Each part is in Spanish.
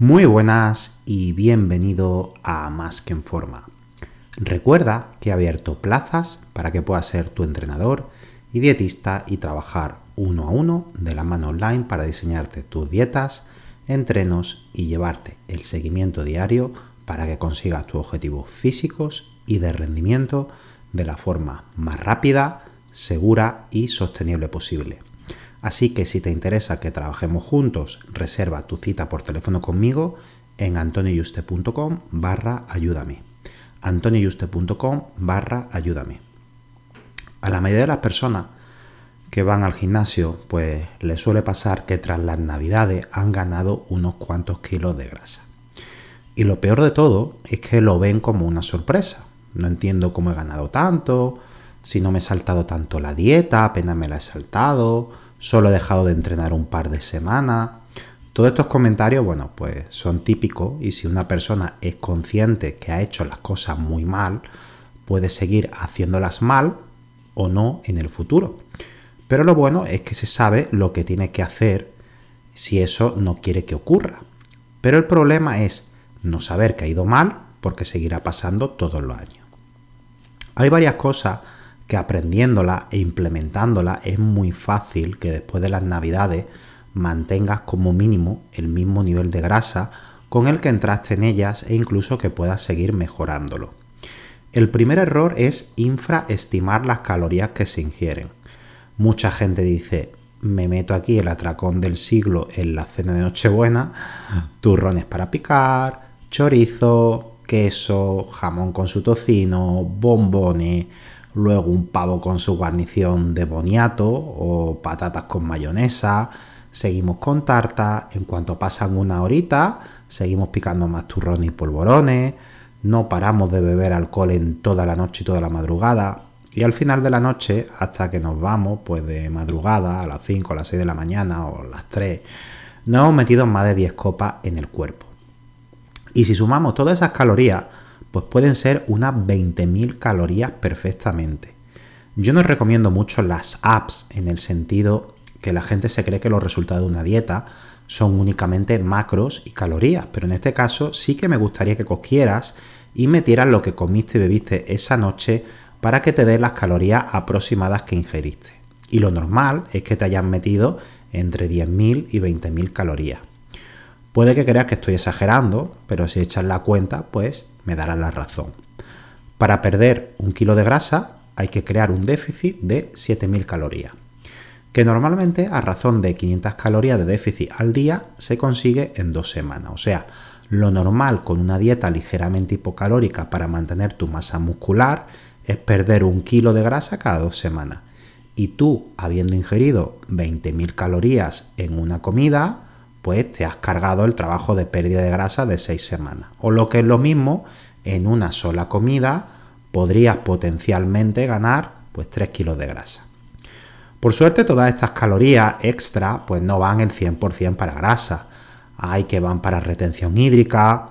Muy buenas y bienvenido a Más que en Forma. Recuerda que he abierto plazas para que puedas ser tu entrenador y dietista y trabajar uno a uno de la mano online para diseñarte tus dietas, entrenos y llevarte el seguimiento diario para que consigas tus objetivos físicos y de rendimiento de la forma más rápida, segura y sostenible posible. Así que si te interesa que trabajemos juntos, reserva tu cita por teléfono conmigo en antonioyuste.com barra ayúdame. antonioyuste.com barra ayúdame. A la mayoría de las personas que van al gimnasio, pues les suele pasar que tras las navidades han ganado unos cuantos kilos de grasa. Y lo peor de todo es que lo ven como una sorpresa. No entiendo cómo he ganado tanto, si no me he saltado tanto la dieta, apenas me la he saltado, solo he dejado de entrenar un par de semanas. Todos estos comentarios, bueno, pues son típicos y si una persona es consciente que ha hecho las cosas muy mal, puede seguir haciéndolas mal o no en el futuro. Pero lo bueno es que se sabe lo que tiene que hacer si eso no quiere que ocurra. Pero el problema es no saber que ha ido mal porque seguirá pasando todos los años. Hay varias cosas que aprendiéndola e implementándola es muy fácil que después de las navidades mantengas como mínimo el mismo nivel de grasa con el que entraste en ellas e incluso que puedas seguir mejorándolo. El primer error es infraestimar las calorías que se ingieren. Mucha gente dice, me meto aquí el atracón del siglo en la cena de Nochebuena, turrones para picar, chorizo, queso, jamón con su tocino, bombones, luego un pavo con su guarnición de boniato o patatas con mayonesa, seguimos con tarta, en cuanto pasan una horita, seguimos picando más turrones y polvorones, no paramos de beber alcohol en toda la noche y toda la madrugada, y al final de la noche, hasta que nos vamos, pues de madrugada, a las 5, a las 6 de la mañana o las 3, nos hemos metido más de 10 copas en el cuerpo. Y si sumamos todas esas calorías, pues pueden ser unas 20.000 calorías perfectamente. Yo no recomiendo mucho las apps en el sentido que la gente se cree que los resultados de una dieta son únicamente macros y calorías, pero en este caso sí que me gustaría que cogieras y metieras lo que comiste y bebiste esa noche para que te dé las calorías aproximadas que ingeriste. Y lo normal es que te hayan metido entre 10.000 y 20.000 calorías. Puede que creas que estoy exagerando, pero si echas la cuenta, pues me darás la razón. Para perder un kilo de grasa hay que crear un déficit de 7.000 calorías, que normalmente a razón de 500 calorías de déficit al día se consigue en dos semanas. O sea, lo normal con una dieta ligeramente hipocalórica para mantener tu masa muscular es perder un kilo de grasa cada dos semanas. Y tú, habiendo ingerido 20.000 calorías en una comida, pues te has cargado el trabajo de pérdida de grasa de 6 semanas. O lo que es lo mismo, en una sola comida podrías potencialmente ganar pues 3 kilos de grasa. Por suerte todas estas calorías extra pues no van el 100% para grasa. Hay que van para retención hídrica,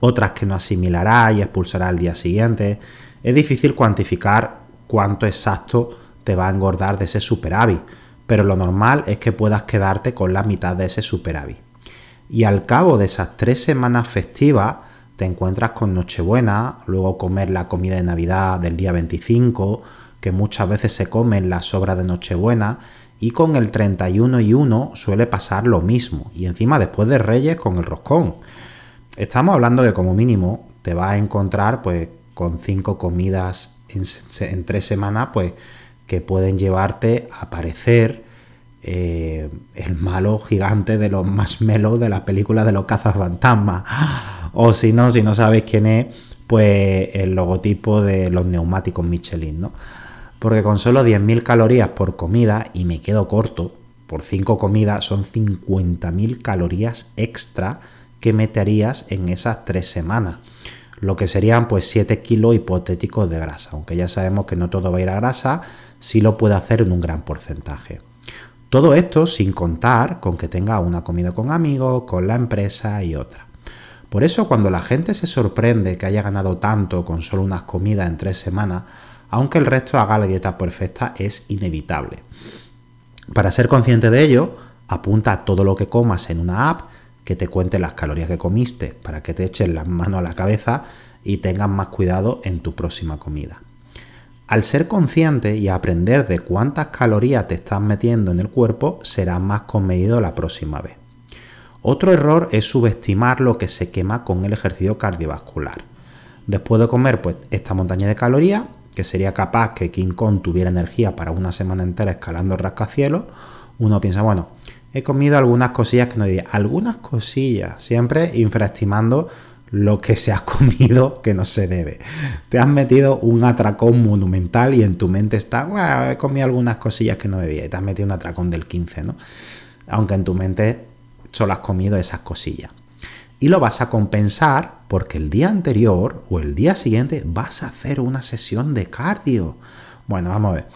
otras que no asimilará y expulsará al día siguiente. Es difícil cuantificar cuánto exacto te va a engordar de ese superávit pero lo normal es que puedas quedarte con la mitad de ese superávit. Y al cabo de esas tres semanas festivas, te encuentras con Nochebuena, luego comer la comida de Navidad del día 25, que muchas veces se comen las sobras de Nochebuena, Y con el 31 y 1 suele pasar lo mismo. Y encima después de Reyes con el roscón. Estamos hablando de como mínimo te vas a encontrar pues con cinco comidas en, tres semanas pues que pueden llevarte a parecer eh, el malo gigante de los más melos de la película de los cazas fantasmas. O si no, si no sabes quién es, pues el logotipo de los neumáticos Michelin, ¿no? Porque con solo 10.000 calorías por comida, y me quedo corto, por 5 comidas son 50.000 calorías extra que meterías en esas 3 semanas. Lo que serían pues 7 kilos hipotéticos de grasa, aunque ya sabemos que no todo va a ir a grasa, sí lo puede hacer en un gran porcentaje. Todo esto sin contar con que tenga una comida con amigos, con la empresa y otra. Por eso cuando la gente se sorprende que haya ganado tanto con solo unas comidas en tres semanas, aunque el resto haga la dieta perfecta, es inevitable. Para ser consciente de ello, apunta todo lo que comas en una app que te cuente las calorías que comiste para que te echen las manos a la cabeza y tengas más cuidado en tu próxima comida. Al ser consciente y aprender de cuántas calorías te estás metiendo en el cuerpo, serás más comedido la próxima vez. Otro error es subestimar lo que se quema con el ejercicio cardiovascular. Después de comer pues, esta montaña de calorías, que sería capaz que King Kong tuviera energía para una semana entera escalando el rascacielos, uno piensa, bueno, he comido algunas cosillas que no debía. Algunas cosillas, siempre infraestimando lo que se ha comido que no se debe. Te has metido un atracón monumental y en tu mente está, he comido algunas cosillas que no debía y te has metido un atracón del 15, ¿no? Aunque en tu mente solo has comido esas cosillas y lo vas a compensar porque el día anterior o el día siguiente vas a hacer una sesión de cardio. Bueno, vamos a ver.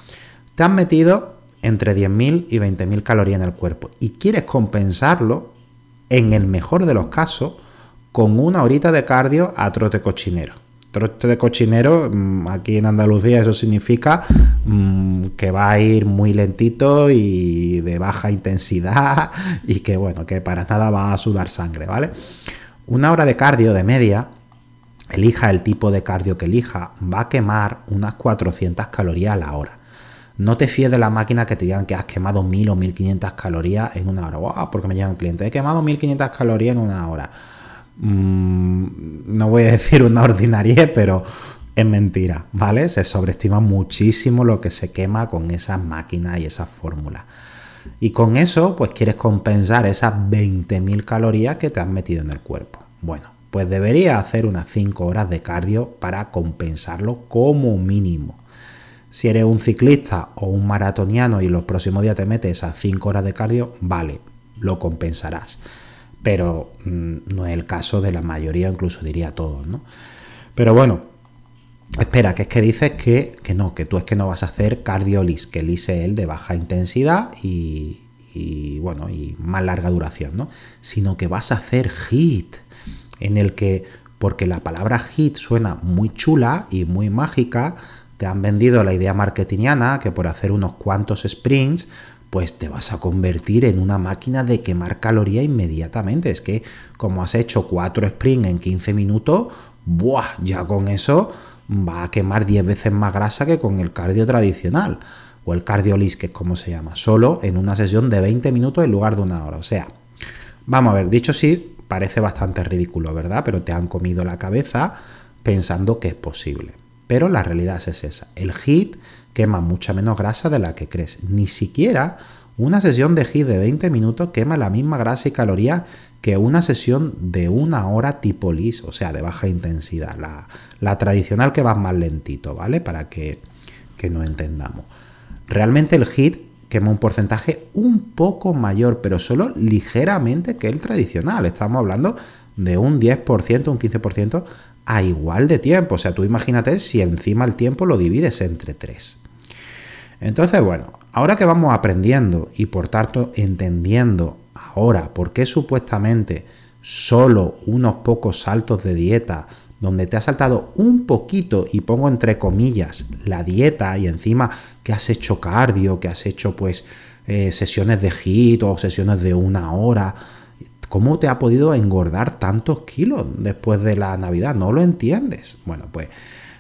Te has metido entre 10.000 y 20.000 calorías en el cuerpo y quieres compensarlo, en el mejor de los casos, con una horita de cardio a trote cochinero. Trote de cochinero, mm, aquí en Andalucía eso significa mm, que va a ir muy lentito y de baja intensidad y que bueno, que para nada va a sudar sangre, ¿vale? Una hora de cardio de media, elija el tipo de cardio que elija, va a quemar unas 400 calorías a la hora. No te fíes de la máquina que te digan que has quemado 1000 o 1500 calorías en una hora. porque me llegan clientes, he quemado 1500 calorías en una hora Mm, no voy a decir una ordinaria, pero es mentira, ¿vale? Se sobreestima muchísimo lo que se quema con esas máquinas y esas fórmulas. Y con eso, pues quieres compensar esas 20.000 calorías que te has metido en el cuerpo. Bueno, pues debería hacer unas 5 horas de cardio para compensarlo como mínimo. Si eres un ciclista o un maratoniano y los próximos días te metes esas 5 horas de cardio, vale, lo compensarás pero mm, no es el caso de la mayoría, incluso diría todos, ¿no? Pero bueno, espera, que es que dices que, no, que tú es que no vas a hacer cardiolis, que el es el de baja intensidad y, y, bueno, y más larga duración, ¿no? Sino que vas a hacer HIT, en el que, porque la palabra HIT suena muy chula y muy mágica, te han vendido la idea marketingiana que por hacer unos cuantos sprints pues te vas a convertir en una máquina de quemar caloría inmediatamente. Es que como has hecho 4 sprints en 15 minutos, ¡buah! Ya con eso va a quemar 10 veces más grasa que con el cardio tradicional. O el cardio lis, que es como se llama. Solo en una sesión de 20 minutos en lugar de una hora. O sea, vamos a ver, dicho sí, parece bastante ridículo, ¿verdad? Pero te han comido la cabeza pensando que es posible. Pero la realidad es esa. El HIT quema mucha menos grasa de la que crees. Ni siquiera una sesión de HIIT de 20 minutos quema la misma grasa y caloría que una sesión de una hora tipo LIS, o sea, de baja intensidad. La, tradicional que va más lentito, ¿vale? Para que, no entendamos. Realmente el HIIT quema un porcentaje un poco mayor, pero solo ligeramente que el tradicional. Estamos hablando de un 10%, un 15% a igual de tiempo. O sea, tú imagínate si encima el tiempo lo divides entre 3. Entonces, bueno, ahora que vamos aprendiendo y por tanto entendiendo ahora por qué supuestamente solo unos pocos saltos de dieta donde te ha saltado un poquito y pongo entre comillas la dieta y encima que has hecho cardio, que has hecho pues eh, sesiones de HIIT o sesiones de una hora, ¿cómo te ha podido engordar tantos kilos después de la Navidad? No lo entiendes. Bueno, pues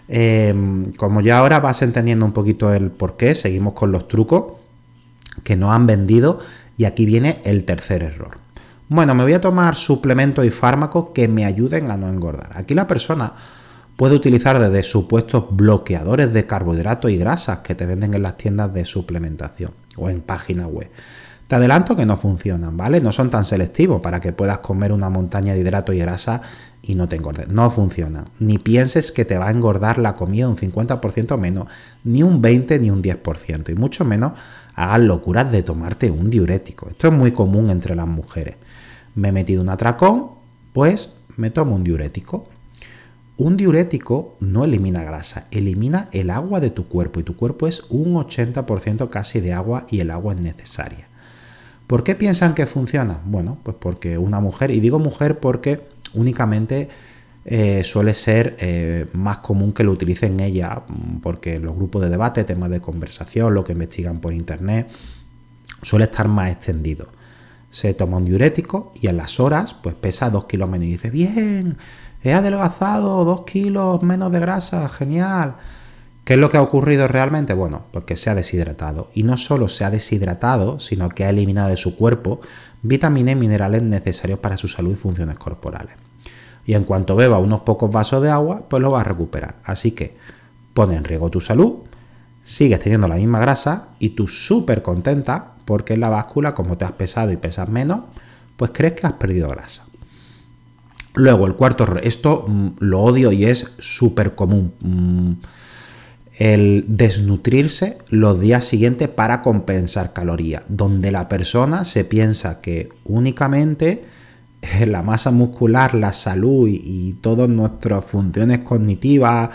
Em, como ya ahora vas entendiendo un poquito el por qué, seguimos con los trucos. que no han vendido y aquí viene el tercer error. Bueno, me voy a tomar suplementos y fármacos que me ayuden a no engordar. Aquí la persona puede utilizar desde supuestos bloqueadores de carbohidratos y grasas que te venden en las tiendas de suplementación o en páginas web. Te adelanto que no funcionan, ¿vale? No son tan selectivos para que puedas comer una montaña de hidratos y grasa y no te engordes. No funciona. Ni pienses que te va a engordar la comida un 50% menos, ni un 20 ni un 10%, y mucho menos hagas locuras de tomarte un diurético. Esto es muy común entre las mujeres. Me he metido un atracón, pues me tomo un diurético. Un diurético no elimina grasa, elimina el agua de tu cuerpo y tu cuerpo es un 80% casi de agua y el agua es necesaria. ¿Por qué piensan que funciona? Bueno, pues porque una mujer, y digo mujer porque únicamente eh, suele ser eh, más común que lo utilicen ella, porque los grupos de debate, temas de conversación, lo que investigan por internet, suele estar más extendido. Se toma un diurético y en las horas pues pesa 2 kilos menos y dice, bien, he adelgazado 2 kilos menos de grasa, genial. ¿Qué es lo que ha ocurrido realmente? Bueno, porque se ha deshidratado. Y no solo se ha deshidratado, sino que ha eliminado de su cuerpo vitaminas y minerales necesarios para su salud y funciones corporales y en cuanto beba unos pocos vasos de agua, pues lo va a recuperar. Así que pone en riesgo tu salud, sigues teniendo la misma grasa y tú súper contenta porque en la báscula, como te has pesado y pesas menos, pues crees que has perdido grasa. Luego, el cuarto esto mm, lo odio y es súper común. El desnutrirse los días siguientes para compensar calorías, donde la persona se piensa que únicamente la masa muscular, la salud y, todas nuestras funciones cognitivas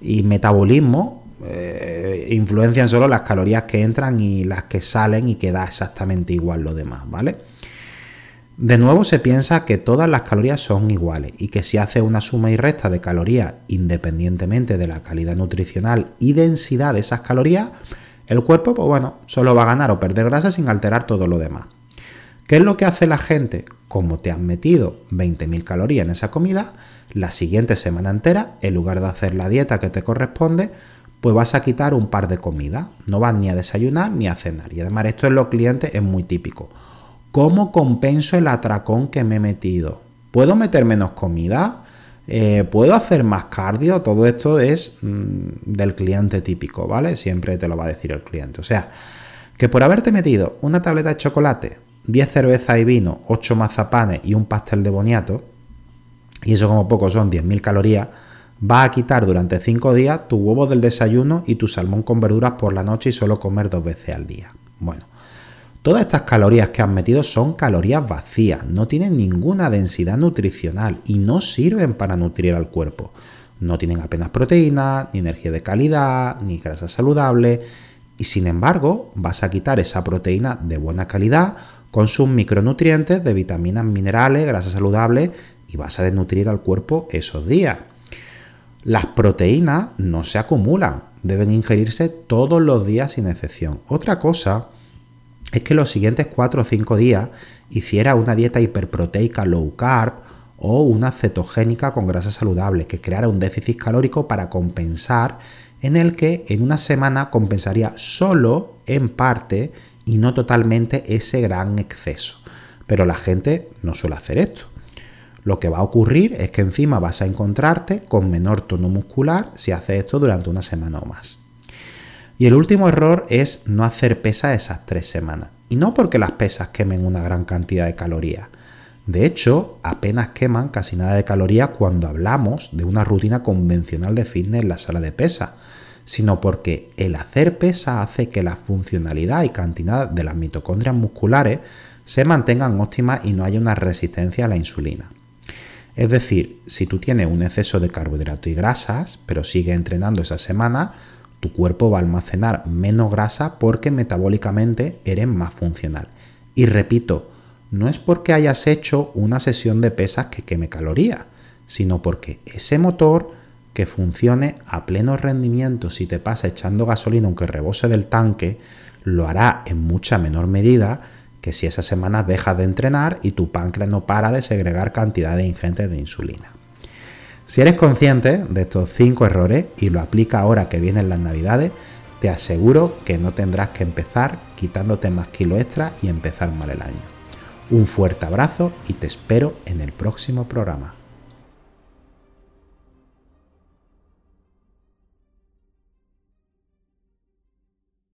y metabolismo eh, influencian solo las calorías que entran y las que salen y queda exactamente igual lo demás, ¿vale? De nuevo se piensa que todas las calorías son iguales y que si hace una suma y resta de calorías independientemente de la calidad nutricional y densidad de esas calorías, el cuerpo, pues bueno, solo va a ganar o perder grasa sin alterar todo lo demás. ¿Qué es lo que hace la gente? Como te han metido 20.000 calorías en esa comida, la siguiente semana entera, en lugar de hacer la dieta que te corresponde, pues vas a quitar un par de comidas. No vas ni a desayunar ni a cenar. Y además esto en los clientes es muy típico. ¿Cómo compenso el atracón que me he metido? ¿Puedo meter menos comida? Eh, ¿Puedo hacer más cardio? Todo esto es mm, del cliente típico, ¿vale? Siempre te lo va a decir el cliente. O sea, que por haberte metido una tableta de chocolate 10 cervezas y vino, 8 mazapanes y un pastel de boniato, y eso como poco son 10.000 calorías, va a quitar durante 5 días tu huevo del desayuno y tu salmón con verduras por la noche y solo comer dos veces al día. Bueno, todas estas calorías que has metido son calorías vacías, no tienen ninguna densidad nutricional y no sirven para nutrir al cuerpo. No tienen apenas proteína, ni energía de calidad, ni grasa saludable, y sin embargo vas a quitar esa proteína de buena calidad con sus micronutrientes de vitaminas, minerales, grasas saludables y vas a desnutrir al cuerpo esos días. Las proteínas no se acumulan, deben ingerirse todos los días sin excepción. Otra cosa es que los siguientes 4 o 5 días hiciera una dieta hiperproteica low carb o una cetogénica con grasas saludables, que creara un déficit calórico para compensar, en el que en una semana compensaría solo en parte y no totalmente ese gran exceso. Pero la gente no suele hacer esto. Lo que va a ocurrir es que encima vas a encontrarte con menor tono muscular si haces esto durante una semana o más. Y el último error es no hacer pesas esas tres semanas. Y no porque las pesas quemen una gran cantidad de calorías. De hecho, apenas queman casi nada de calorías cuando hablamos de una rutina convencional de fitness en la sala de pesas sino porque el hacer pesa hace que la funcionalidad y cantidad de las mitocondrias musculares se mantengan óptimas y no haya una resistencia a la insulina. Es decir, si tú tienes un exceso de carbohidratos y grasas, pero sigues entrenando esa semana, tu cuerpo va a almacenar menos grasa porque metabólicamente eres más funcional. Y repito, no es porque hayas hecho una sesión de pesas que queme calorías, sino porque ese motor que funcione a pleno rendimiento si te pasa echando gasolina aunque rebose del tanque, lo hará en mucha menor medida que si esa semana dejas de entrenar y tu páncreas no para de segregar cantidades ingentes de insulina. Si eres consciente de estos cinco errores y lo aplica ahora que vienen las navidades, te aseguro que no tendrás que empezar quitándote más kilo extra y empezar mal el año. Un fuerte abrazo y te espero en el próximo programa.